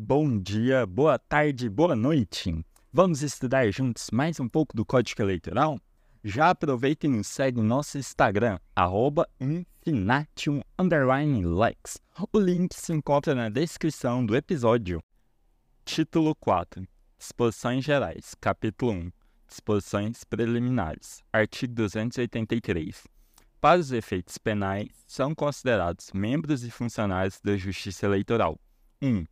Bom dia, boa tarde, boa noite. Vamos estudar juntos mais um pouco do Código Eleitoral? Já aproveita e nos segue no nosso Instagram, arroba. O link se encontra na descrição do episódio. Título 4. Disposições Gerais. Capítulo 1. Disposições Preliminares. Artigo 283. Para os efeitos penais, são considerados membros e funcionários da Justiça Eleitoral. 1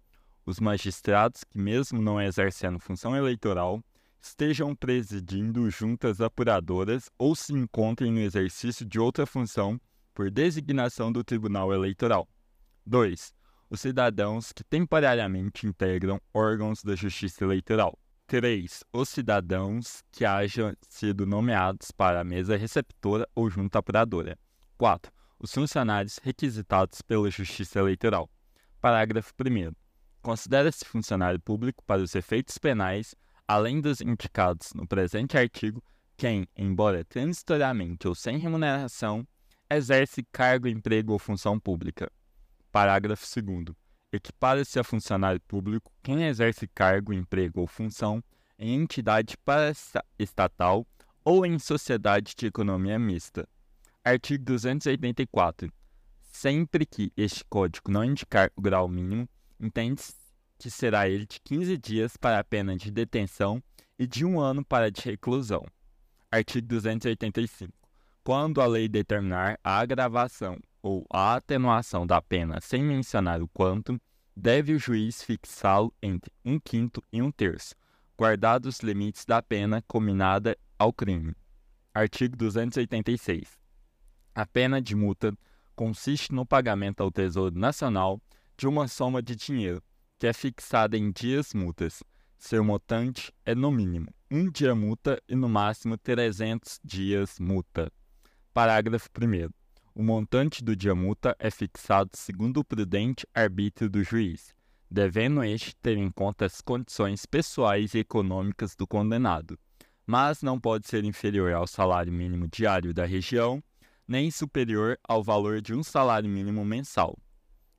os magistrados que, mesmo não exercendo função eleitoral, estejam presidindo juntas apuradoras ou se encontrem no exercício de outra função por designação do Tribunal Eleitoral. 2. Os cidadãos que temporariamente integram órgãos da Justiça Eleitoral. 3. Os cidadãos que hajam sido nomeados para a mesa receptora ou junta apuradora. 4. Os funcionários requisitados pela Justiça Eleitoral. Parágrafo 1 considera-se funcionário público para os efeitos penais, além dos indicados no presente artigo, quem, embora transitoriamente ou sem remuneração, exerce cargo, emprego ou função pública. Parágrafo 2. Equipara-se a funcionário público quem exerce cargo, emprego ou função em entidade paraestatal ou em sociedade de economia mista. Artigo 284. Sempre que este código não indicar o grau mínimo, entende-se que será ele de 15 dias para a pena de detenção e de um ano para a de reclusão. Artigo 285. Quando a lei determinar a agravação ou a atenuação da pena sem mencionar o quanto, deve o juiz fixá-lo entre um quinto e um terço, guardados os limites da pena combinada ao crime. Artigo 286. A pena de multa consiste no pagamento ao Tesouro Nacional de uma soma de dinheiro, que é fixada em dias multas. Seu montante é no mínimo um dia multa e no máximo 300 dias multa. Parágrafo 1. O montante do dia multa é fixado segundo o prudente arbítrio do juiz, devendo este ter em conta as condições pessoais e econômicas do condenado, mas não pode ser inferior ao salário mínimo diário da região, nem superior ao valor de um salário mínimo mensal.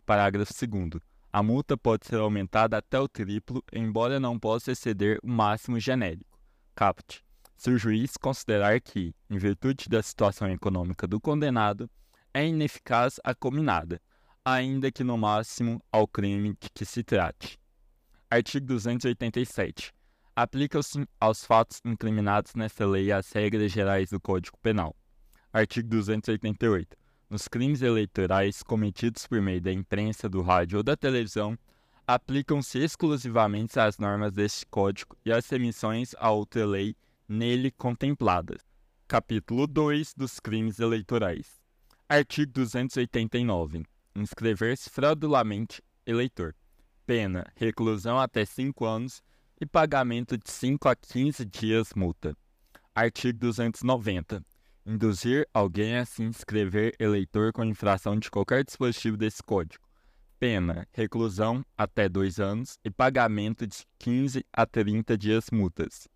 Parágrafo 2. A multa pode ser aumentada até o triplo, embora não possa exceder o máximo genérico. Caput. Se o juiz considerar que, em virtude da situação econômica do condenado, é ineficaz a combinada, ainda que no máximo ao crime de que se trate. Artigo 287. Aplica-se aos fatos incriminados nesta lei as regras gerais do Código Penal. Artigo 288 nos crimes eleitorais cometidos por meio da imprensa, do rádio ou da televisão, aplicam-se exclusivamente as normas deste Código e as remissões a outra lei nele contempladas. Capítulo 2 dos Crimes Eleitorais. Artigo 289. Inscrever-se fraudulamente eleitor. Pena: reclusão até 5 anos e pagamento de 5 a 15 dias multa. Artigo 290 induzir alguém a se inscrever eleitor com infração de qualquer dispositivo desse código. Pena: reclusão até dois anos e pagamento de 15 a 30 dias multas.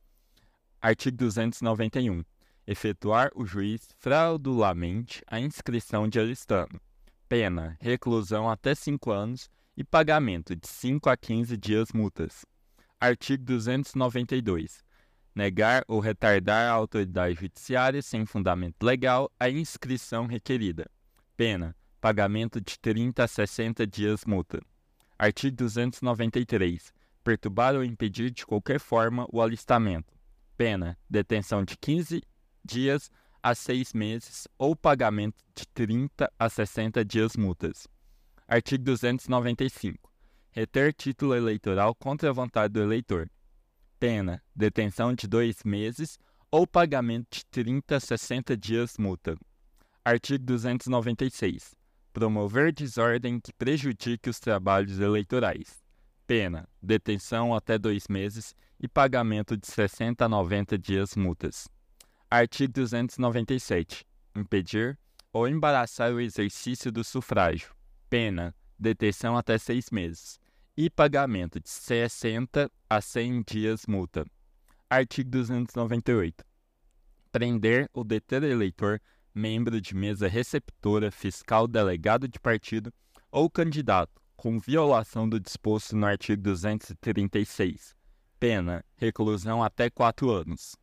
Artigo 291. Efetuar o juiz fraudulamente a inscrição de alistano. Pena: reclusão até 5 anos e pagamento de 5 a 15 dias multas. Artigo 292 negar ou retardar a autoridade judiciária sem fundamento legal a inscrição requerida. Pena: pagamento de 30 a 60 dias multa. Artigo 293. Perturbar ou impedir de qualquer forma o alistamento. Pena: detenção de 15 dias a 6 meses ou pagamento de 30 a 60 dias multas. Artigo 295. Reter título eleitoral contra a vontade do eleitor pena, detenção de dois meses ou pagamento de 30 a 60 dias multa. Artigo 296. Promover desordem que prejudique os trabalhos eleitorais. Pena, detenção até dois meses e pagamento de 60 a 90 dias multas. Artigo 297. Impedir ou embaraçar o exercício do sufrágio. Pena, detenção até seis meses e pagamento de 60 a 100 dias multa. Artigo 298. Prender ou deter eleitor, membro de mesa receptora, fiscal, delegado de partido ou candidato, com violação do disposto no artigo 236. Pena: reclusão até 4 anos.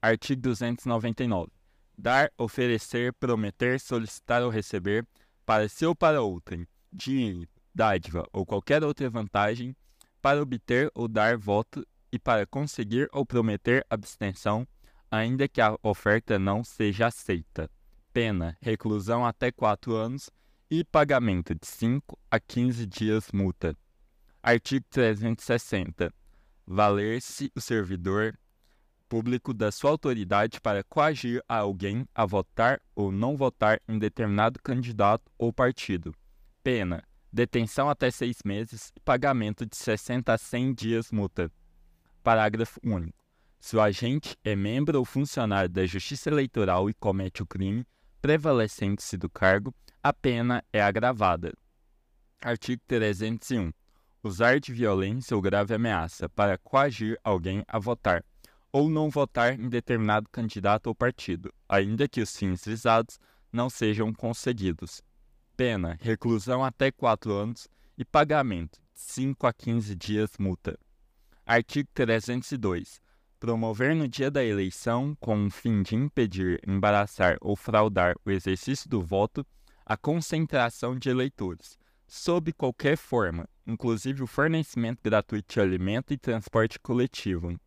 Artigo 299. Dar, oferecer, prometer, solicitar ou receber, para si ou para outrem, dinheiro, dádiva ou qualquer outra vantagem, para obter ou dar voto e para conseguir ou prometer abstenção, ainda que a oferta não seja aceita. Pena: reclusão até 4 anos e pagamento de 5 a 15 dias multa. Artigo 360. Valer-se o servidor público da sua autoridade para coagir a alguém a votar ou não votar em determinado candidato ou partido. Pena: detenção até seis meses e pagamento de 60 a 100 dias multa. Parágrafo único. Se o agente é membro ou funcionário da Justiça Eleitoral e comete o crime, prevalecendo-se do cargo, a pena é agravada. Artigo 301. Usar de violência ou grave ameaça para coagir alguém a votar ou não votar em determinado candidato ou partido, ainda que os fins visados não sejam conseguidos. Pena: reclusão até 4 anos e pagamento de 5 a 15 dias multa. Artigo 302. Promover no dia da eleição, com o fim de impedir, embaraçar ou fraudar o exercício do voto, a concentração de eleitores, sob qualquer forma, inclusive o fornecimento gratuito de alimento e transporte coletivo.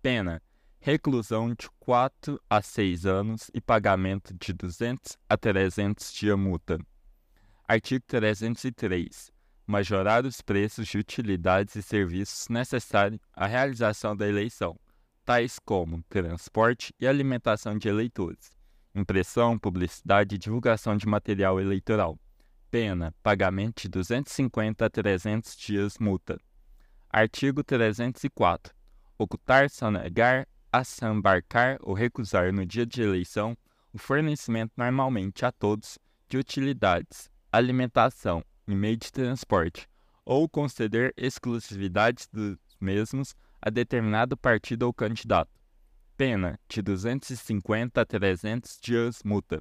Pena: reclusão de 4 a 6 anos e pagamento de 200 a 300 de multa. Artigo 303 majorar os preços de utilidades e serviços necessários à realização da eleição, tais como transporte e alimentação de eleitores, impressão, publicidade e divulgação de material eleitoral. Pena: pagamento de 250 a 300 dias multa. Artigo 304. Ocultar, sonegar, assambarcar ou recusar no dia de eleição o fornecimento normalmente a todos de utilidades, alimentação, em meio de transporte, ou conceder exclusividade dos mesmos a determinado partido ou candidato. Pena de 250 a 300 dias multa.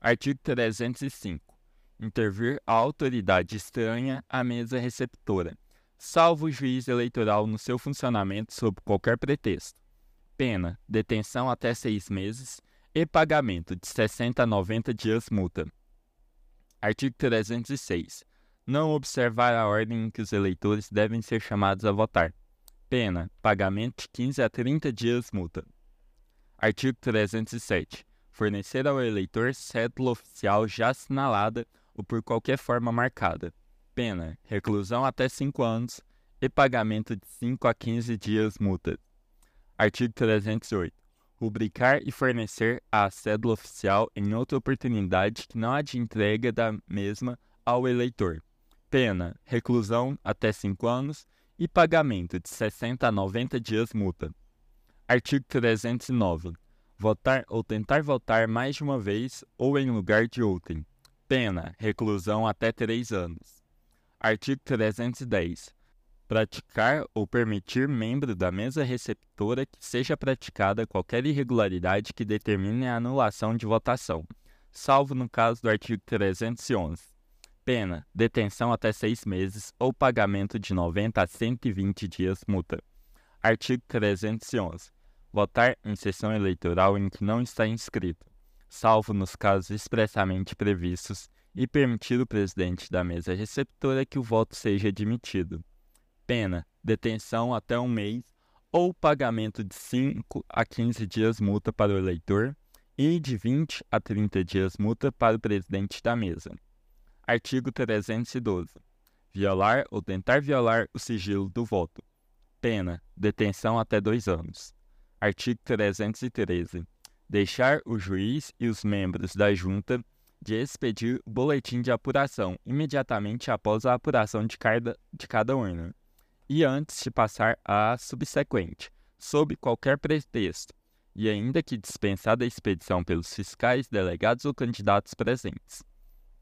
Artigo 305. Intervir a autoridade estranha à mesa receptora, salvo o juiz eleitoral no seu funcionamento sob qualquer pretexto. Pena: detenção até seis meses e pagamento de 60 a 90 dias multa. Artigo 306 não observar a ordem em que os eleitores devem ser chamados a votar. Pena: pagamento de 15 a 30 dias multa. Artigo 307. Fornecer ao eleitor cédula oficial já assinalada ou por qualquer forma marcada. Pena: reclusão até 5 anos e pagamento de 5 a 15 dias multa. Artigo 308. Rubricar e fornecer a cédula oficial em outra oportunidade que não há de entrega da mesma ao eleitor pena, reclusão até 5 anos e pagamento de 60 a 90 dias multa. Artigo 309. Votar ou tentar votar mais de uma vez ou em lugar de outrem. Pena, reclusão até 3 anos. Artigo 310. Praticar ou permitir membro da mesa receptora que seja praticada qualquer irregularidade que determine a anulação de votação, salvo no caso do artigo 311 Pena: detenção até seis meses ou pagamento de 90 a 120 dias multa. Artigo 311. Votar em sessão eleitoral em que não está inscrito, salvo nos casos expressamente previstos, e permitir o presidente da mesa receptora que o voto seja admitido. Pena: detenção até um mês ou pagamento de 5 a 15 dias multa para o eleitor e de 20 a 30 dias multa para o presidente da mesa. Artigo 312. Violar ou tentar violar o sigilo do voto. Pena: detenção até dois anos. Artigo 313. Deixar o juiz e os membros da junta de expedir o boletim de apuração imediatamente após a apuração de cada, de cada urna e antes de passar à subsequente, sob qualquer pretexto, e ainda que dispensada a expedição pelos fiscais, delegados ou candidatos presentes.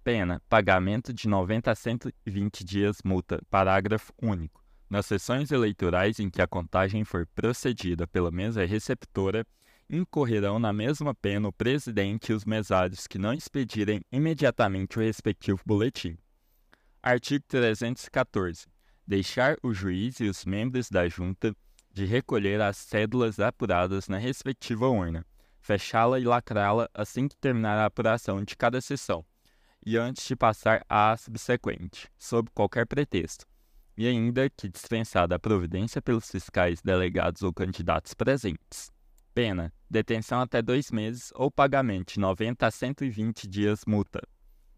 Pena: pagamento de 90 a 120 dias multa. Parágrafo único. Nas sessões eleitorais em que a contagem for procedida pela mesa receptora, incorrerão na mesma pena o presidente e os mesários que não expedirem imediatamente o respectivo boletim. Artigo 314. Deixar o juiz e os membros da junta de recolher as cédulas apuradas na respectiva urna, fechá-la e lacrá-la assim que terminar a apuração de cada sessão, e antes de passar à subsequente, sob qualquer pretexto, e ainda que dispensada a providência pelos fiscais delegados ou candidatos presentes. Pena: detenção até dois meses ou pagamento de 90 a 120 dias multa.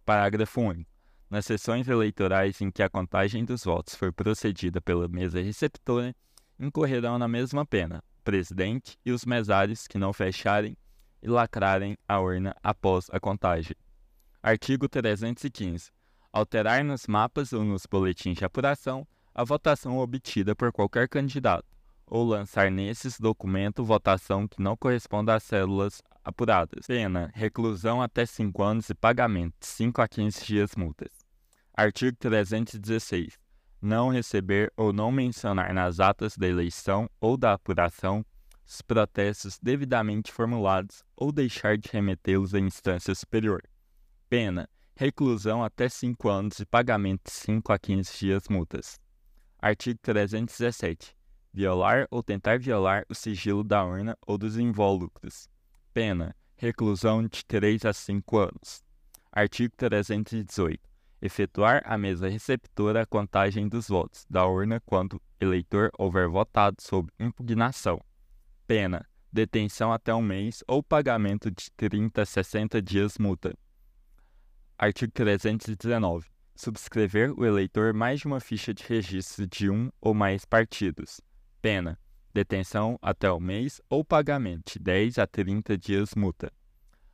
Parágrafo único. Nas sessões eleitorais em que a contagem dos votos for procedida pela mesa receptora, incorrerão na mesma pena o presidente e os mesários que não fecharem e lacrarem a urna após a contagem. Artigo 315. Alterar nos mapas ou nos boletins de apuração a votação obtida por qualquer candidato, ou lançar nesses documento votação que não corresponda às células apuradas. Pena: reclusão até 5 anos e pagamento de 5 a 15 dias multas. Artigo 316. Não receber ou não mencionar nas atas da eleição ou da apuração os protestos devidamente formulados ou deixar de remetê-los à instância superior. Pena: reclusão até 5 anos e pagamento de 5 a 15 dias multas. Artigo 317. Violar ou tentar violar o sigilo da urna ou dos invólucros. Pena: reclusão de 3 a 5 anos. Artigo 318. Efetuar a mesa receptora a contagem dos votos da urna quando eleitor houver votado sob impugnação. Pena: detenção até um mês ou pagamento de 30 a 60 dias multa. Artigo 319 subscrever o eleitor mais de uma ficha de registro de um ou mais partidos. Pena: detenção até o mês ou pagamento de 10 a 30 dias multa.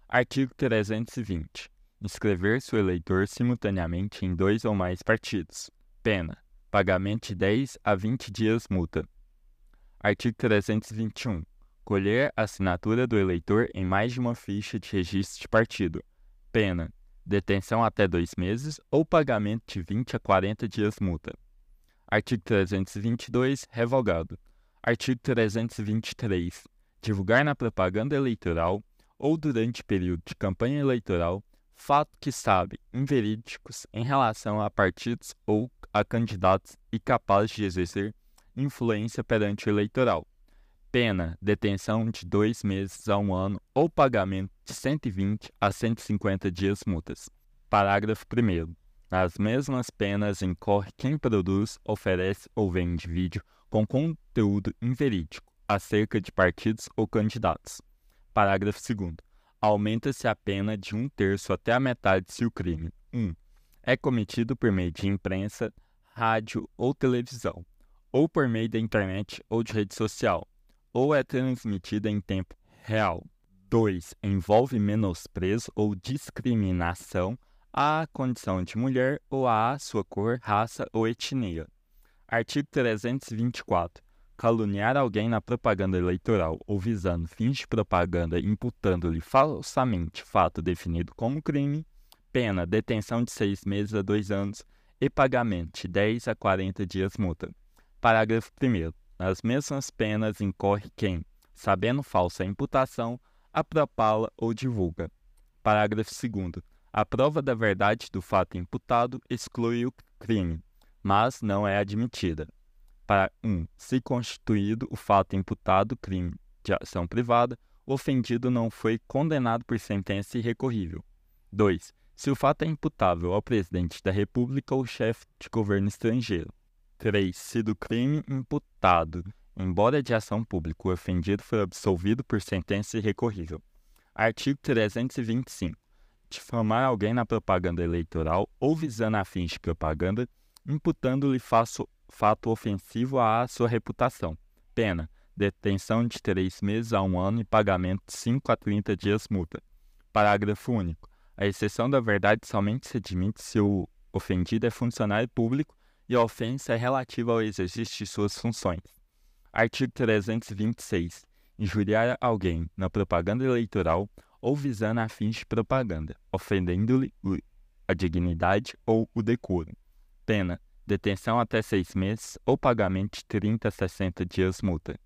Artigo 320. Inscrever-se o eleitor simultaneamente em dois ou mais partidos. Pena: pagamento de 10 a 20 dias multa. Artigo 321. Colher a assinatura do eleitor em mais de uma ficha de registro de partido. Pena: detenção até dois meses ou pagamento de 20 a 40 dias multa. Artigo 322, revogado. Artigo 323. Divulgar na propaganda eleitoral ou durante período de campanha eleitoral fato que sabe inverídicos em relação a partidos ou a candidatos e capazes de exercer influência perante o eleitoral. Pena: detenção de dois meses a um ano ou pagamento de 120 a 150 dias multas. Parágrafo 1. Nas mesmas penas incorre quem produz, oferece ou vende vídeo com conteúdo inverídico acerca de partidos ou candidatos. Parágrafo 2. Aumenta-se a pena de um terço até a metade se o crime 1. Um, é cometido por meio de imprensa, rádio ou televisão, ou por meio da internet ou de rede social ou é transmitida em tempo real. 2. Envolve menosprezo ou discriminação à condição de mulher ou à sua cor, raça ou etnia. Artigo 324. Caluniar alguém na propaganda eleitoral ou visando fins de propaganda imputando-lhe falsamente fato definido como crime, pena detenção de seis meses a dois anos e pagamento de 10 a 40 dias multa. Parágrafo 1 nas mesmas penas incorre quem, sabendo falsa imputação, apropala ou divulga. Parágrafo 2. A prova da verdade do fato imputado exclui o crime, mas não é admitida. Para 1. Um, se constituído o fato imputado crime de ação privada, o ofendido não foi condenado por sentença irrecorrível. 2. Se o fato é imputável ao presidente da República ou chefe de governo estrangeiro. 3. Se do crime imputado, embora de ação pública, o ofendido foi absolvido por sentença irrecorrível. Artigo 325. Difamar alguém na propaganda eleitoral ou visando a fins de propaganda, imputando-lhe fato ofensivo à sua reputação. Pena: detenção de três meses a um ano e pagamento de 5 a 30 dias multa. Parágrafo único. A exceção da verdade somente se admite se o ofendido é funcionário público e a ofensa é relativa ao exercício de suas funções. Artigo 326. Injuriar alguém na propaganda eleitoral ou visando a fins de propaganda, ofendendo-lhe a dignidade ou o decoro. Pena: detenção até seis meses ou pagamento de 30 a 60 dias multa.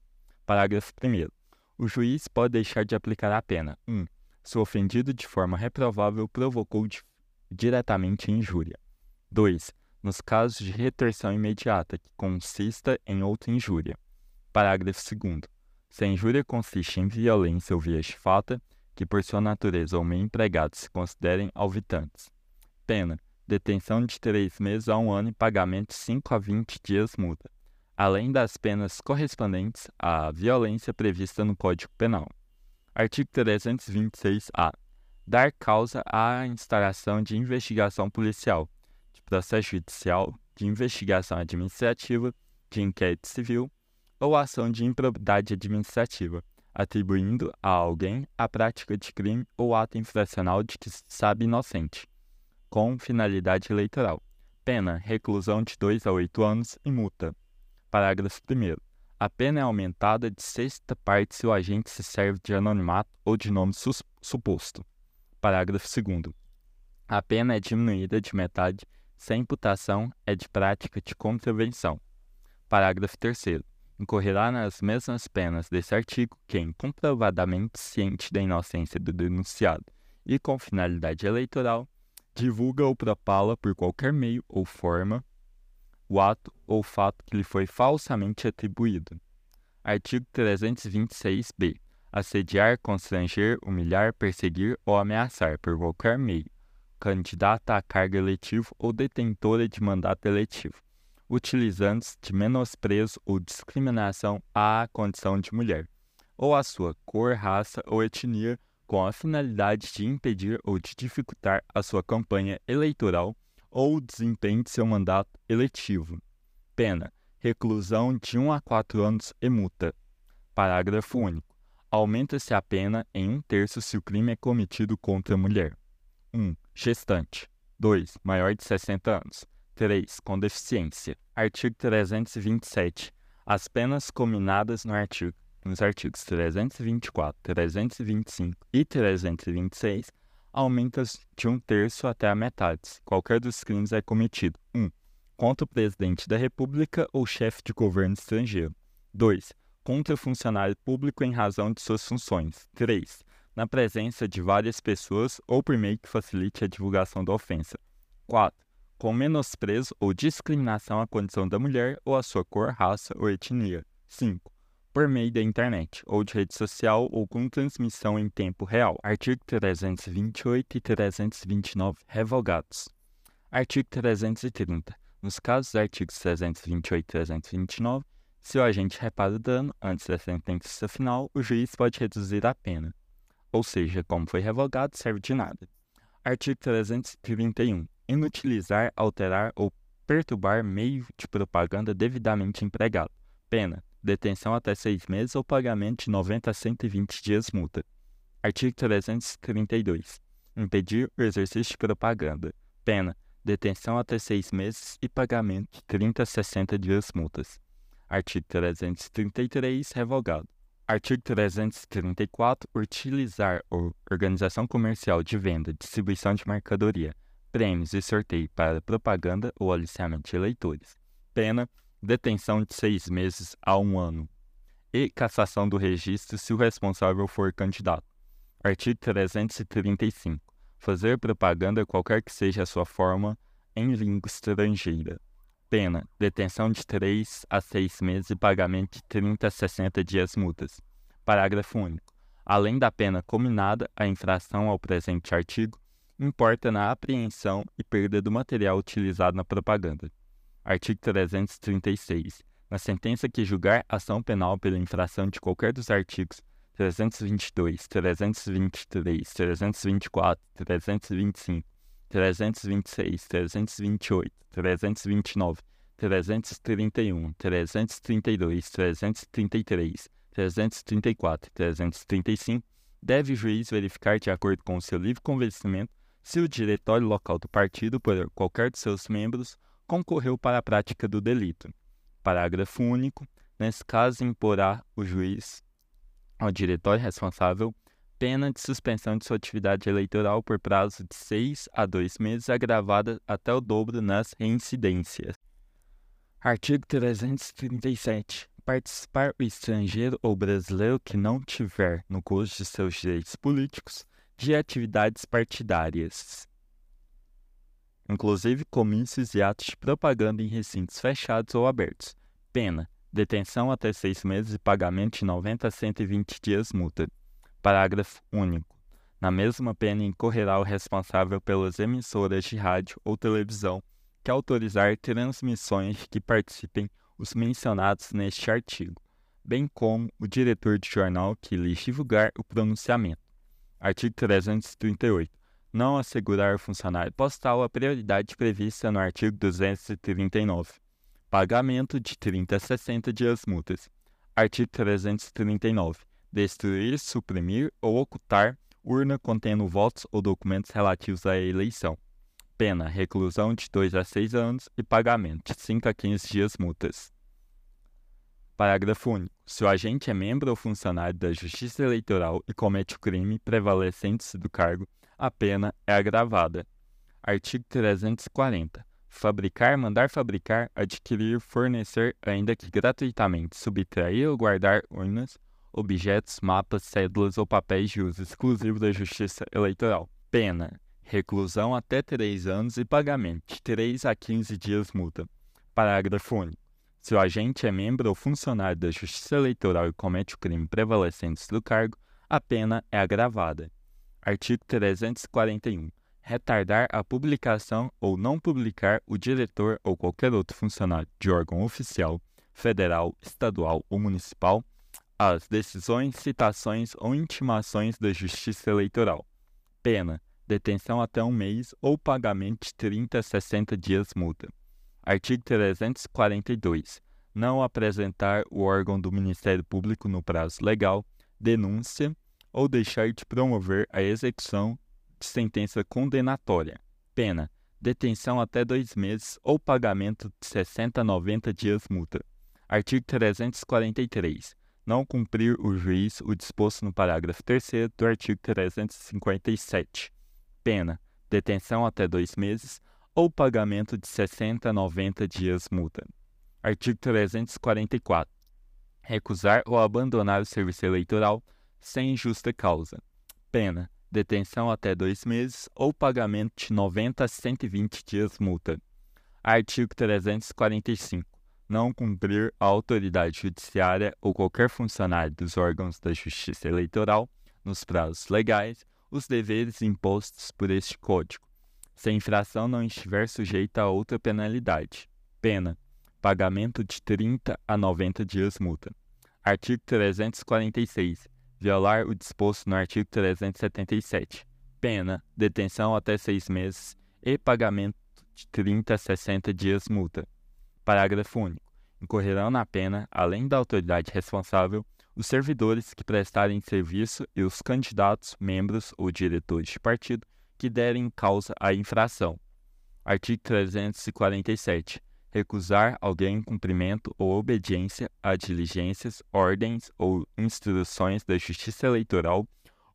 Parágrafo 1. O juiz pode deixar de aplicar a pena 1. Um, se o ofendido de forma reprovável provocou diretamente injúria. 2 nos casos de retorção imediata que consista em outra injúria. Parágrafo 2. Se a injúria consiste em violência ou via chifata, que por sua natureza ou meio empregado se considerem alvitantes. Pena: detenção de três meses a um ano e pagamento de 5 a 20 dias multa, além das penas correspondentes à violência prevista no Código Penal. Artigo 326-A. Dar causa à instauração de investigação policial, de processo judicial, de investigação administrativa, de inquérito civil ou ação de improbidade administrativa, atribuindo a alguém a prática de crime ou ato infracional de que se sabe inocente, com finalidade eleitoral. Pena: reclusão de 2 a 8 anos e multa. Parágrafo 1. A pena é aumentada de sexta parte se o agente se serve de anonimato ou de nome suposto. Parágrafo 2. A pena é diminuída de metade se a imputação é de prática de contravenção. Parágrafo 3 incorrerá nas mesmas penas desse artigo quem, comprovadamente ciente da inocência do denunciado e com finalidade eleitoral, divulga ou propala por qualquer meio ou forma o ato ou fato que lhe foi falsamente atribuído. Artigo 326-B. Assediar, constranger, humilhar, perseguir ou ameaçar por qualquer meio candidata a cargo eletivo ou detentora de mandato eletivo utilizando-se de menosprezo ou discriminação à condição de mulher, ou à sua cor, raça ou etnia, com a finalidade de impedir ou de dificultar a sua campanha eleitoral ou o desempenho de seu mandato eletivo. Pena: reclusão de 1 a 4 anos e multa. Parágrafo único. Aumenta-se a pena em um terço se o crime é cometido contra a mulher. 1. Gestante. 2. Maior de 60 anos. 3. Com deficiência. Artigo 327. As penas combinadas no artigo, nos artigos 324, 325 e 326 aumentam de um terço até a metade, qualquer dos crimes é cometido 1. Um, contra o presidente da República ou chefe de governo estrangeiro. 2. Contra o funcionário público em razão de suas funções. 3. Na presença de várias pessoas ou por meio que facilite a divulgação da ofensa. 4 com menosprezo ou discriminação à condição da mulher ou à sua cor, raça ou etnia. 5. Por meio da internet ou de rede social ou com transmissão em tempo real. Artigo 328 e 329 revogados. Artigo 330. Nos casos dos artigos 328 e 329, se o agente repara o dano antes da sentença final, o juiz pode reduzir a pena. Ou seja, como foi revogado, serve de nada. Artigo 331 inutilizar, alterar ou perturbar meio de propaganda devidamente empregado. Pena: detenção até seis meses ou pagamento de 90 a 120 dias multa. Artigo 332. Impedir o exercício de propaganda. Pena: detenção até seis meses e pagamento de 30 a 60 dias multas. Artigo 333. Revogado. Artigo 334. Utilizar ou organização comercial de venda, distribuição de mercadoria, prêmios e sorteio para propaganda ou aliciamento de eleitores. Pena: detenção de seis meses a um ano. E cassação do registro se o responsável for candidato. Artigo 335. Fazer propaganda, qualquer que seja a sua forma, em língua estrangeira. Pena: detenção de 3 a 6 meses e pagamento de 30 a 60 dias multas. Parágrafo único. Além da pena combinada, a infração ao presente artigo importa na apreensão e perda do material utilizado na propaganda. Artigo 336. Na sentença que julgar ação penal pela infração de qualquer dos artigos 322, 323, 324, 325, 326, 328, 329, 331, 332, 333, 334 e 335, deve o juiz verificar de acordo com o seu livre convencimento se o diretório local do partido, por qualquer de seus membros, concorreu para a prática do delito. Parágrafo único. Nesse caso, imporá o juiz ao diretório responsável pena de suspensão de sua atividade eleitoral por prazo de seis a dois meses, agravada até o dobro nas reincidências. Artigo 337. Participar o estrangeiro ou brasileiro que não tiver, no curso de seus direitos políticos, de atividades partidárias. Inclusive comícios e atos de propaganda em recintos fechados ou abertos. Pena: detenção até seis meses e pagamento de 90 a 120 dias multa. Parágrafo único. Na mesma pena incorrerá o responsável pelas emissoras de rádio ou televisão que autorizar transmissões que participem os mencionados neste artigo, bem como o diretor de jornal que lhes divulgar o pronunciamento. Artigo 338. Não assegurar ao funcionário postal a prioridade prevista no artigo 239. Pagamento de 30 a 60 dias multas. Artigo 339. Destruir, suprimir ou ocultar urna contendo votos ou documentos relativos à eleição. Pena: reclusão de 2 a 6 anos e pagamento de 5 a 15 dias multas. Parágrafo único. Se o agente é membro ou funcionário da Justiça Eleitoral e comete o crime prevalecente do cargo, a pena é agravada. Artigo 340. Fabricar, mandar fabricar, adquirir, fornecer, ainda que gratuitamente, subtrair ou guardar urnas, objetos, mapas, cédulas ou papéis de uso exclusivo da Justiça Eleitoral. Pena: reclusão até 3 anos e pagamento de 3 a 15 dias multa. Parágrafo único. Se o agente é membro ou funcionário da Justiça Eleitoral e comete o crime prevalecente do cargo, a pena é agravada. Artigo 341. Retardar a publicação ou não publicar o diretor ou qualquer outro funcionário de órgão oficial, federal, estadual ou municipal as decisões, citações ou intimações da Justiça Eleitoral. Pena: detenção até um mês ou pagamento de 30 a 60 dias multa. Artigo 342. Não apresentar o órgão do Ministério Público no prazo legal, denúncia ou deixar de promover a execução de sentença condenatória. Pena: detenção até dois meses ou pagamento de 60 a 90 dias multa. Artigo 343 não cumprir o juiz o disposto no parágrafo 3 do artigo 357. Pena: detenção até dois meses ou pagamento de 60 a 90 dias multa. Artigo 344. Recusar ou abandonar o serviço eleitoral sem justa causa. Pena: detenção até dois meses ou pagamento de 90 a 120 dias multa. Artigo 345 não cumprir a autoridade judiciária ou qualquer funcionário dos órgãos da Justiça Eleitoral, nos prazos legais, os deveres impostos por este Código, se a infração não estiver sujeita a outra penalidade. Pena: pagamento de 30 a 90 dias multa. Artigo 346. Violar o disposto no artigo 377. Pena: detenção até seis meses e pagamento de 30 a 60 dias multa. Parágrafo único. Incorrerão na pena, além da autoridade responsável, os servidores que prestarem serviço e os candidatos, membros ou diretores de partido que derem causa à infração. Artigo 347. Recusar alguém cumprimento ou obediência a diligências, ordens ou instruções da Justiça Eleitoral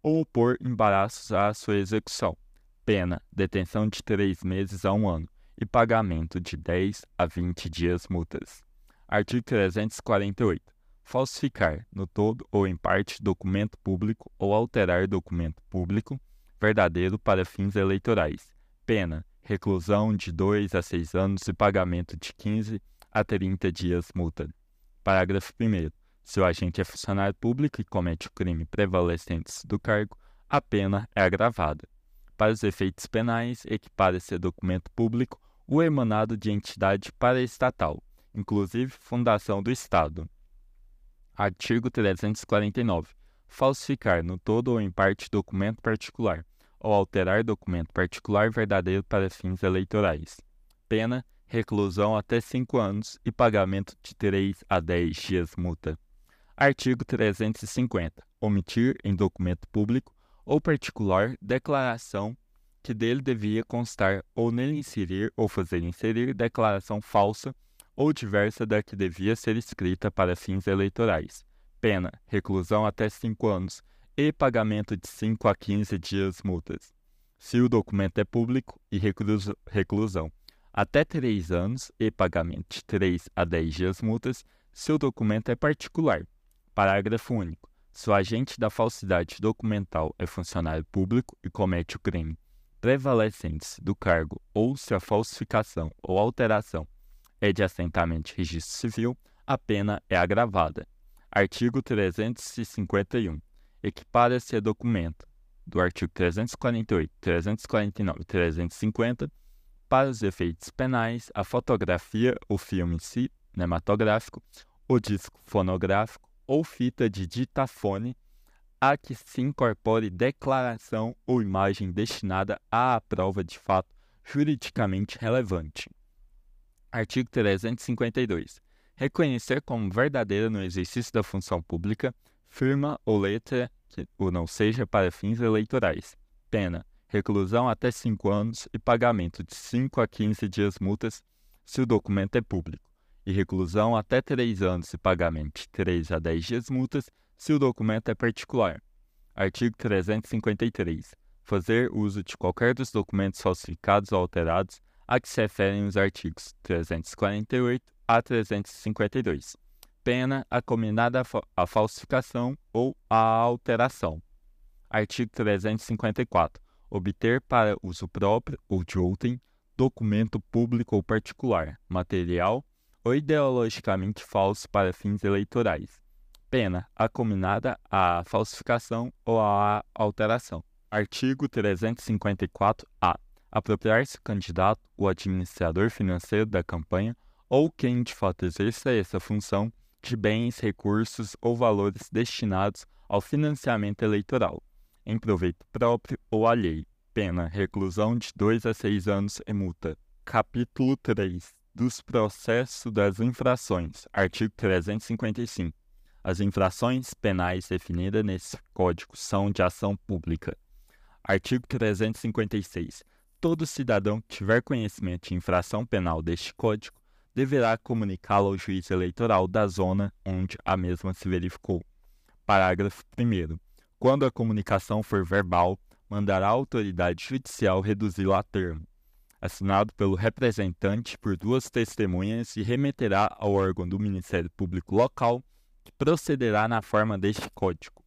ou opor embaraços à sua execução. Pena: detenção de três meses a um ano e pagamento de 10 a 20 dias multas. Artigo 348. Falsificar, no todo ou em parte, documento público ou alterar documento público verdadeiro para fins eleitorais. Pena: reclusão de 2 a 6 anos e pagamento de 15 a 30 dias multa. Parágrafo 1. Se o agente é funcionário público e comete o crime prevalecente do cargo, a pena é agravada. Para os efeitos penais, equipara-se a documento público o emanado de entidade paraestatal, inclusive fundação do Estado. Artigo 349. Falsificar no todo ou em parte documento particular, ou alterar documento particular verdadeiro para fins eleitorais. Pena: reclusão até 5 anos e pagamento de 3 a 10 dias multa. Artigo 350. Omitir em documento público ou particular declaração que dele devia constar ou nele inserir ou fazer inserir declaração falsa ou diversa da que devia ser escrita para fins eleitorais. Pena: reclusão até 5 anos e pagamento de 5 a 15 dias multas. Se o documento é público, e reclusão até 3 anos e pagamento de 3 a 10 dias multas se o documento é particular. Parágrafo único. Se o agente da falsidade documental é funcionário público e comete o crime prevalecentes do cargo ou se a falsificação ou alteração é de assentamento registro civil, a pena é agravada. Artigo 351. Equipara-se documento do artigo 348, 349 e 350 para os efeitos penais a fotografia ou filme cinematográfico, o disco fonográfico ou fita de ditafone a que se incorpore declaração ou imagem destinada à prova de fato juridicamente relevante. Artigo 352. Reconhecer como verdadeira no exercício da função pública firma ou letra que o não seja para fins eleitorais. Pena: reclusão até 5 anos e pagamento de 5 a 15 dias multas se o documento é público, e reclusão até 3 anos e pagamento de 3 a 10 dias multas se o documento é particular. Artigo 353. Fazer uso de qualquer dos documentos falsificados ou alterados a que se referem os artigos 348 a 352. Pena a combinada a falsificação ou a alteração. Artigo 354. Obter para uso próprio ou de outrem documento público ou particular, material ou ideologicamente falso para fins eleitorais pena acominada à falsificação ou à alteração. Artigo 354-A. Apropriar-se o candidato, o administrador financeiro da campanha ou quem de fato exerça essa função de bens, recursos ou valores destinados ao financiamento eleitoral, em proveito próprio ou alheio. Pena, reclusão de 2 a 6 anos e multa. Capítulo 3 dos processos das infrações. Artigo 355. As infrações penais definidas nesse Código são de ação pública. Artigo 356. Todo cidadão que tiver conhecimento de infração penal deste Código deverá comunicá-lo ao juiz eleitoral da zona onde a mesma se verificou. Parágrafo 1. Quando a comunicação for verbal, mandará a autoridade judicial reduzi-la a termo, assinado pelo representante por duas testemunhas e remeterá ao órgão do Ministério Público local que procederá na forma deste Código.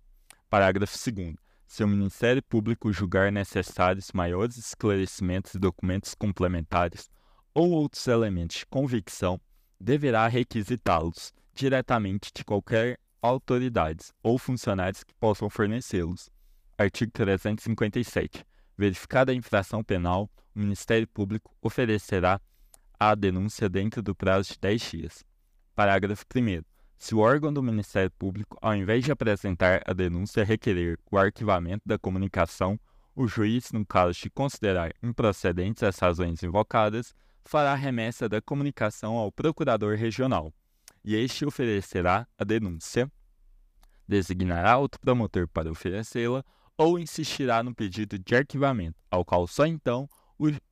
Parágrafo 2. Se o Ministério Público julgar necessários maiores esclarecimentos e documentos complementares ou outros elementos de convicção, deverá requisitá-los diretamente de qualquer autoridade ou funcionários que possam fornecê-los. Artigo 357. Verificada a infração penal, o Ministério Público oferecerá a denúncia dentro do prazo de 10 dias. Parágrafo 1. Se o órgão do Ministério Público, ao invés de apresentar a denúncia, requerer o arquivamento da comunicação, o juiz, no caso de considerar improcedentes as razões invocadas, fará remessa da comunicação ao procurador regional, e este oferecerá a denúncia, designará outro promotor para oferecê-la ou insistirá no pedido de arquivamento, ao qual só então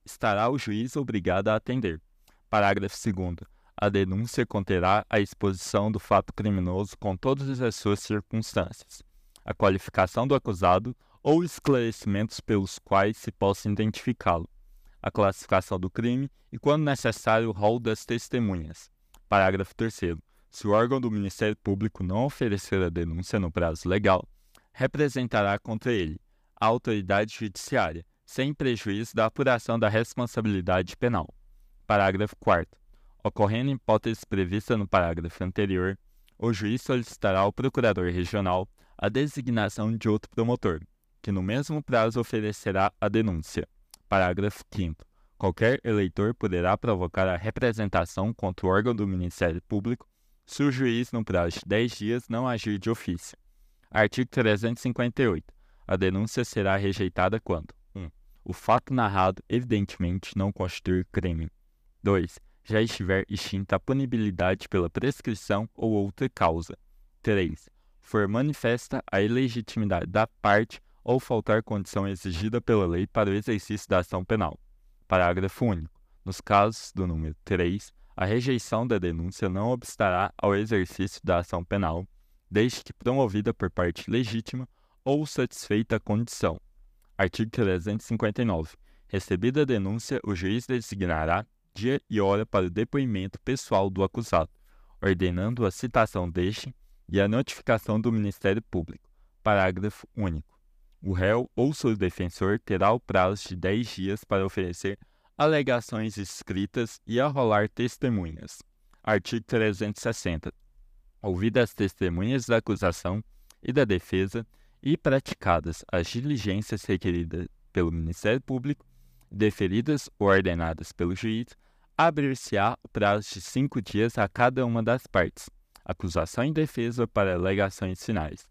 estará o juiz obrigado a atender. Parágrafo 2 a denúncia conterá a exposição do fato criminoso com todas as suas circunstâncias, a qualificação do acusado ou esclarecimentos pelos quais se possa identificá-lo, a classificação do crime e, quando necessário, o rol das testemunhas. Parágrafo 3. Se o órgão do Ministério Público não oferecer a denúncia no prazo legal, representará contra ele a autoridade judiciária, sem prejuízo da apuração da responsabilidade penal. Parágrafo 4. Ocorrendo hipótese prevista no parágrafo anterior, o juiz solicitará ao procurador regional a designação de outro promotor, que no mesmo prazo oferecerá a denúncia. Parágrafo 5. Qualquer eleitor poderá provocar a representação contra o órgão do Ministério Público se o juiz, no prazo de 10 dias, não agir de ofício. Artigo 358. A denúncia será rejeitada quando 1. Um, o fato narrado evidentemente não constituir crime. 2 já estiver extinta a punibilidade pela prescrição ou outra causa. 3. For manifesta a ilegitimidade da parte ou faltar condição exigida pela lei para o exercício da ação penal. Parágrafo único. Nos casos do número 3, a rejeição da denúncia não obstará ao exercício da ação penal, desde que promovida por parte legítima ou satisfeita a condição. Artigo 359. Recebida a denúncia, o juiz designará dia e hora para o depoimento pessoal do acusado, ordenando a citação deste e a notificação do Ministério Público. Parágrafo único. O réu ou seu defensor terá o prazo de 10 dias para oferecer alegações escritas e arrolar testemunhas. Artigo 360. Ouvidas as testemunhas da acusação e da defesa e praticadas as diligências requeridas pelo Ministério Público, deferidas ou ordenadas pelo juiz, abrir-se-á o prazo de cinco dias a cada uma das partes, acusação e defesa para alegações finais.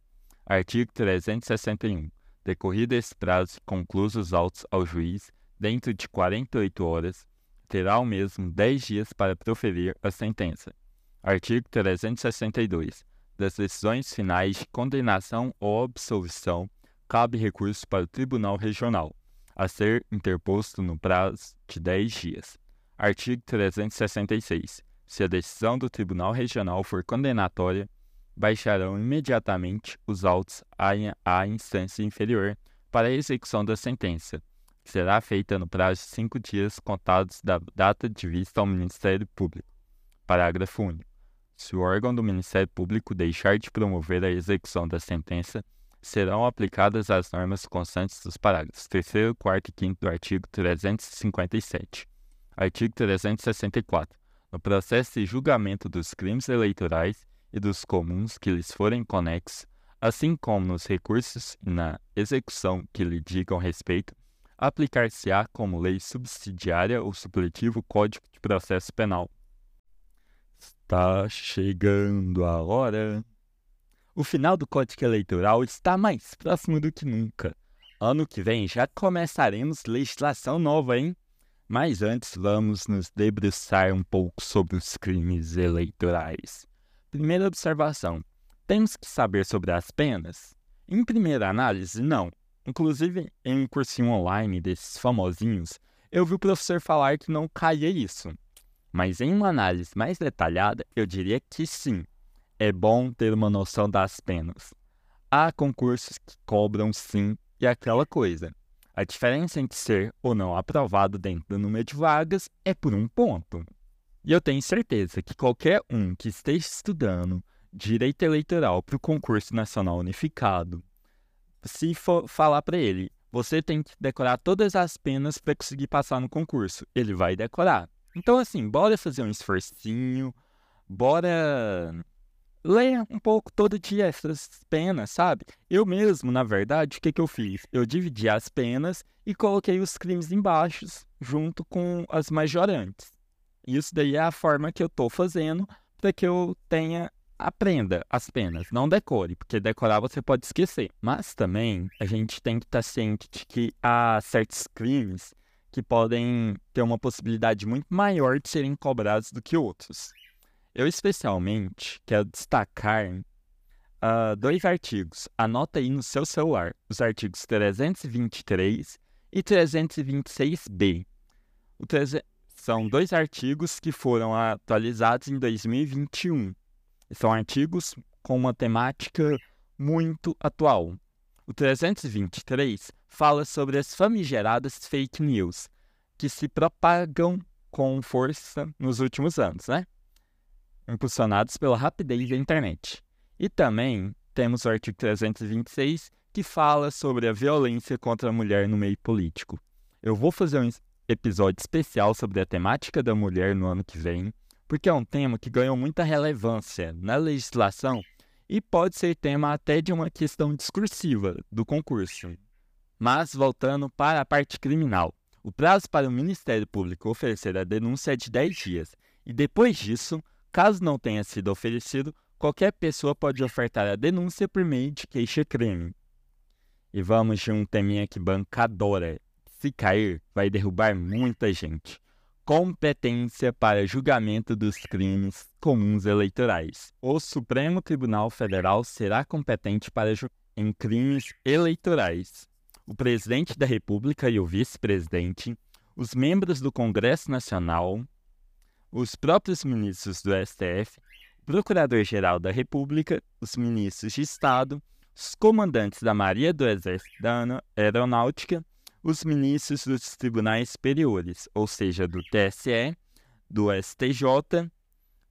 Artigo 361. Decorrido esse prazo e conclusos os autos ao juiz, dentro de 48 horas, terá o mesmo 10 dias para proferir a sentença. Artigo 362. Das decisões finais de condenação ou absolvição, cabe recurso para o Tribunal Regional, a ser interposto no prazo de 10 dias. Artigo 366. Se a decisão do Tribunal Regional for condenatória, baixarão imediatamente os autos à, instância inferior para a execução da sentença, que será feita no prazo de cinco dias contados da data de vista ao Ministério Público. Parágrafo único. Se o órgão do Ministério Público deixar de promover a execução da sentença, serão aplicadas as normas constantes dos parágrafos 3, 4 e 5 do artigo 357. Artigo 364. No processo de julgamento dos crimes eleitorais, e dos comuns que lhes forem conexos, assim como nos recursos e na execução que lhe digam respeito, aplicar-se-á como lei subsidiária o supletivo Código de Processo Penal. Está chegando a hora. O final do Código Eleitoral está mais próximo do que nunca. Ano que vem já começaremos legislação nova, hein? Mas antes vamos nos debruçar um pouco sobre os crimes eleitorais. Primeira observação: temos que saber sobre as penas? Em primeira análise, não. Inclusive, em um cursinho online desses famosinhos, eu vi o professor falar que não caía isso. Mas em uma análise mais detalhada, eu diria que sim. É bom ter uma noção das penas. Há concursos que cobram sim e aquela coisa. A diferença entre ser ou não aprovado dentro do número de vagas é por um ponto. E eu tenho certeza que qualquer um que esteja estudando direito eleitoral para o concurso nacional unificado, se for falar para ele, você tem que decorar todas as penas para conseguir passar no concurso, ele vai decorar. Então, assim, bora fazer um esforcinho, bora ler um pouco todo dia essas penas, sabe? Eu mesmo, na verdade, o que, que eu fiz? Eu dividi as penas e coloquei os crimes embaixo, junto com as majorantes. Isso daí é a forma que eu estou fazendo para que eu tenha aprenda as penas, não decore, porque decorar você pode esquecer. Mas também a gente tem que estar tá ciente de que há certos crimes que podem ter uma possibilidade muito maior de serem cobrados do que outros. Eu especialmente quero destacar uh, dois artigos. Anota aí no seu celular os artigos 323 e 326b. O 300 são dois artigos que foram atualizados em 2021. São artigos com uma temática muito atual. O 323 fala sobre as famigeradas fake news que se propagam com força nos últimos anos, né? Impulsionados pela rapidez da internet. E também temos o artigo 326 que fala sobre a violência contra a mulher no meio político. Eu vou fazer um episódio especial sobre a temática da mulher no ano que vem, porque é um tema que ganhou muita relevância na legislação e pode ser tema até de uma questão discursiva do concurso. Mas voltando para a parte criminal, o prazo para o Ministério Público oferecer a denúncia é de 10 dias, e depois disso, caso não tenha sido oferecido, qualquer pessoa pode ofertar a denúncia por meio de queixa-crime. E vamos de um teminha que bancadora se cair, vai derrubar muita gente. Competência para julgamento dos crimes comuns eleitorais. O Supremo Tribunal Federal será competente para em crimes eleitorais. O presidente da República e o vice-presidente, os membros do Congresso Nacional, os próprios ministros do STF, o Procurador-Geral da República, os ministros de Estado, os comandantes da Marinha do Exército da Aeronáutica os ministros dos tribunais superiores, ou seja, do TSE, do STJ,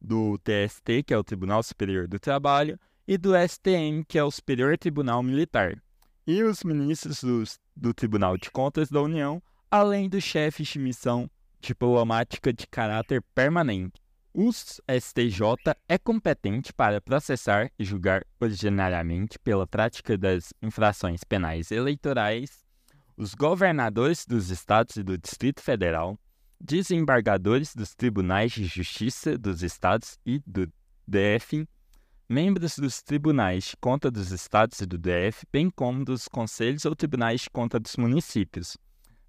do TST, que é o Tribunal Superior do Trabalho, e do STM, que é o Superior Tribunal Militar. e os ministros do, do Tribunal de Contas da União, além dos chefes de missão diplomática de caráter permanente. O STJ é competente para processar e julgar originariamente pela prática das infrações penais eleitorais os governadores dos estados e do Distrito Federal, desembargadores dos tribunais de justiça dos estados e do DF, membros dos tribunais de conta dos estados e do DF, bem como dos conselhos ou tribunais de conta dos municípios,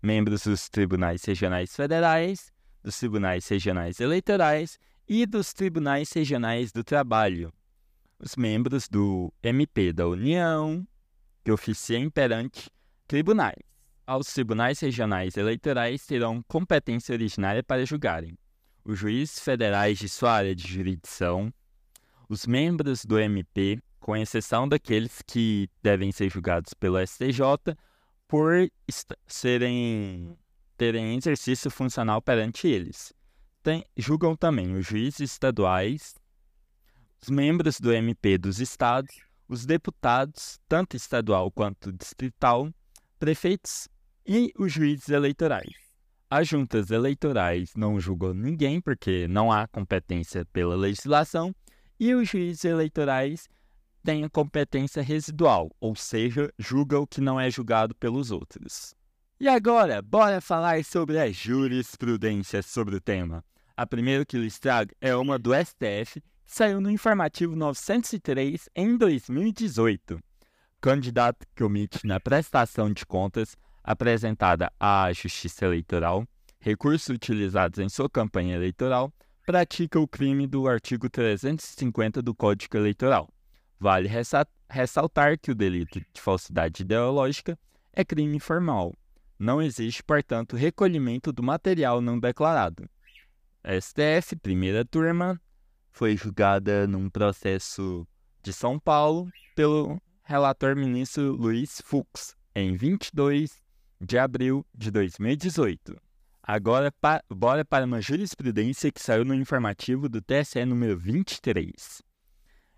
membros dos tribunais regionais federais, dos tribunais regionais eleitorais e dos tribunais regionais do trabalho, os membros do MP da União, que oficiem perante tribunais. Aos tribunais regionais eleitorais terão competência originária para julgarem. Os juízes federais de sua área de jurisdição, os membros do MP, com exceção daqueles que devem ser julgados pelo STJ por serem terem exercício funcional perante eles, tem, julgam também os juízes estaduais, os membros do MP dos estados, os deputados, tanto estadual quanto distrital, prefeitos e os juízes eleitorais. As juntas eleitorais não julgam ninguém porque não há competência pela legislação e os juízes eleitorais têm a competência residual, ou seja, julgam o que não é julgado pelos outros. E agora, bora falar sobre a jurisprudência sobre o tema. A primeira que lhes trago é uma do STF, saiu no informativo 903 em 2018. Candidato que omite na prestação de contas apresentada à Justiça Eleitoral, recursos utilizados em sua campanha eleitoral, pratica o crime do artigo 350 do Código Eleitoral. Vale ressaltar que o delito de falsidade ideológica é crime formal, não existe, portanto, recolhimento do material não declarado. STF, primeira turma, foi julgada num processo de São Paulo pelo relator ministro Luiz Fux, em 22 de abril de 2018. Agora, pa bora para uma jurisprudência que saiu no informativo do TSE número 23.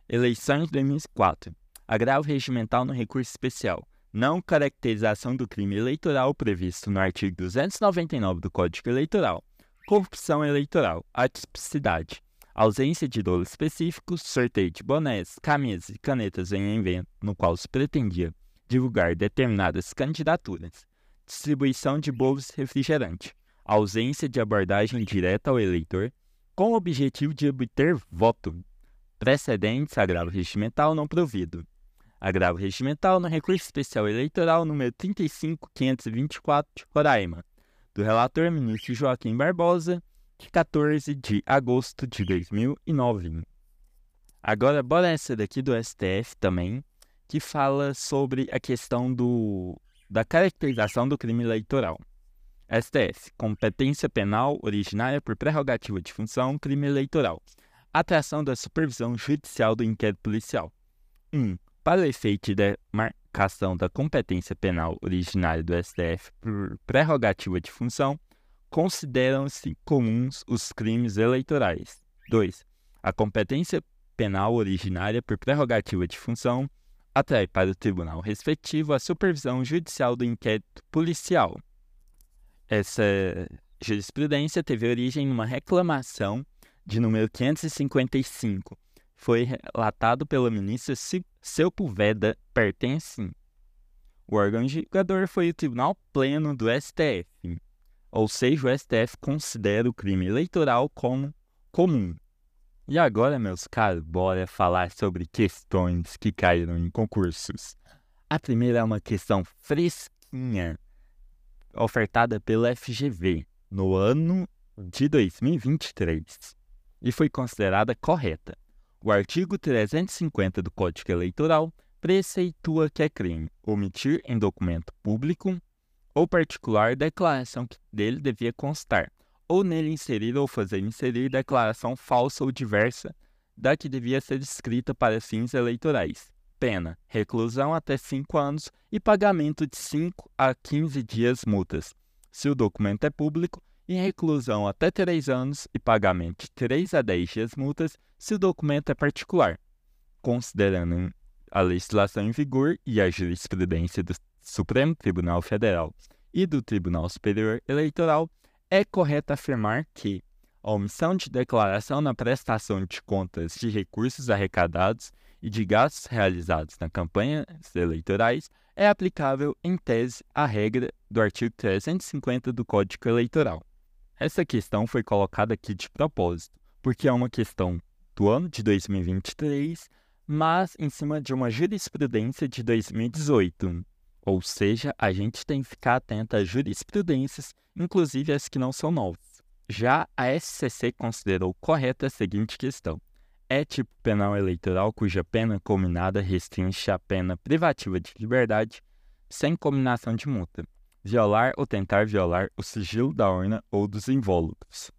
Eleições de 2004. Agravo regimental no recurso especial não caracterização do crime eleitoral previsto no artigo 299 do Código Eleitoral, corrupção eleitoral, atipicidade, ausência de dolo específico, sorteio de bonés, camisas e canetas em evento no qual se pretendia divulgar determinadas candidaturas, distribuição de bolos refrigerante, ausência de abordagem direta ao eleitor, com o objetivo de obter voto, precedentes agravo regimental não provido, agravo regimental no recurso especial eleitoral número 35524 de Roraima, do relator ministro Joaquim Barbosa, de 14 de agosto de 2009. Agora, bora essa daqui do STF também, que fala sobre a questão do, da caracterização do crime eleitoral. STF, competência penal originária por prerrogativa de função, crime eleitoral. Atração da supervisão judicial do inquérito policial. 1. Um, para o efeito de marcação da competência penal originária do STF por prerrogativa de função, consideram-se comuns os crimes eleitorais. 2. A competência penal originária por prerrogativa de função atrai para o tribunal respectivo a supervisão judicial do inquérito policial. Essa jurisprudência teve origem numa reclamação de número 555 foi relatado pela ministra Sepulveda pertence. O órgão julgador foi o Tribunal Pleno do STF, ou seja, o STF considera o crime eleitoral como comum. E agora, meus caros, bora falar sobre questões que caíram em concursos. A primeira é uma questão fresquinha, ofertada pela FGV no ano de 2023 e foi considerada correta. O artigo 350 do Código Eleitoral preceitua que é crime omitir em documento público ou particular declaração que dele devia constar, ou nele inserir ou fazer inserir declaração falsa ou diversa da que devia ser escrita para fins eleitorais. Pena: reclusão até 5 anos e pagamento de 5 a 15 dias multas, se o documento é público em reclusão até 3 anos e pagamento de 3 a 10 dias multas se o documento é particular, considerando a legislação em vigor e a jurisprudência do Supremo Tribunal Federal e do Tribunal Superior Eleitoral, é correto afirmar que a omissão de declaração na prestação de contas de recursos arrecadados e de gastos realizados na campanhas eleitorais é aplicável, em tese, à regra do artigo 350 do Código Eleitoral. Essa questão foi colocada aqui de propósito, porque é uma questão do ano de 2023, mas em cima de uma jurisprudência de 2018. Ou seja, a gente tem que ficar atento às jurisprudências, inclusive as que não são novas. Já a SCC considerou correta a seguinte questão: é tipo penal eleitoral cuja pena combinada restringe a pena privativa de liberdade sem combinação de multa, violar ou tentar violar o sigilo da urna ou dos invólucros.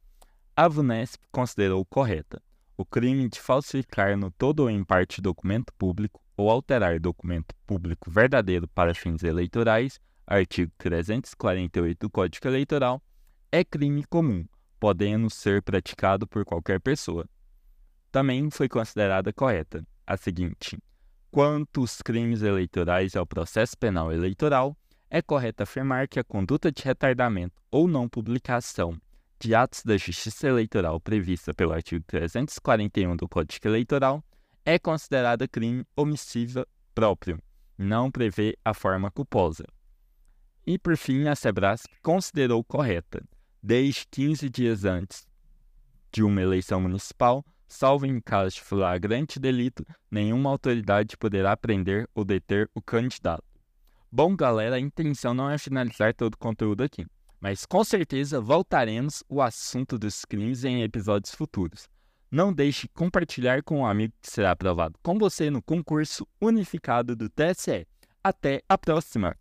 A VUNESP considerou correta o crime de falsificar no todo ou em parte documento público ou alterar documento público verdadeiro para fins eleitorais, artigo 348 do Código Eleitoral, é crime comum, podendo ser praticado por qualquer pessoa. Também foi considerada correta a seguinte: quanto os crimes eleitorais ao processo penal eleitoral, é correto afirmar que a conduta de retardamento ou não publicação de atos da Justiça Eleitoral prevista pelo artigo 341 do Código Eleitoral é considerada crime omissiva próprio, não prevê a forma culposa. E por fim, a Sebras considerou correta, desde 15 dias antes de uma eleição municipal, salvo em caso de flagrante delito, nenhuma autoridade poderá prender ou deter o candidato. Bom, galera, a intenção não é finalizar todo o conteúdo aqui, mas com certeza voltaremos o assunto dos crimes em episódios futuros. Não deixe de compartilhar com um amigo que será aprovado com você no concurso unificado do TSE. Até a próxima!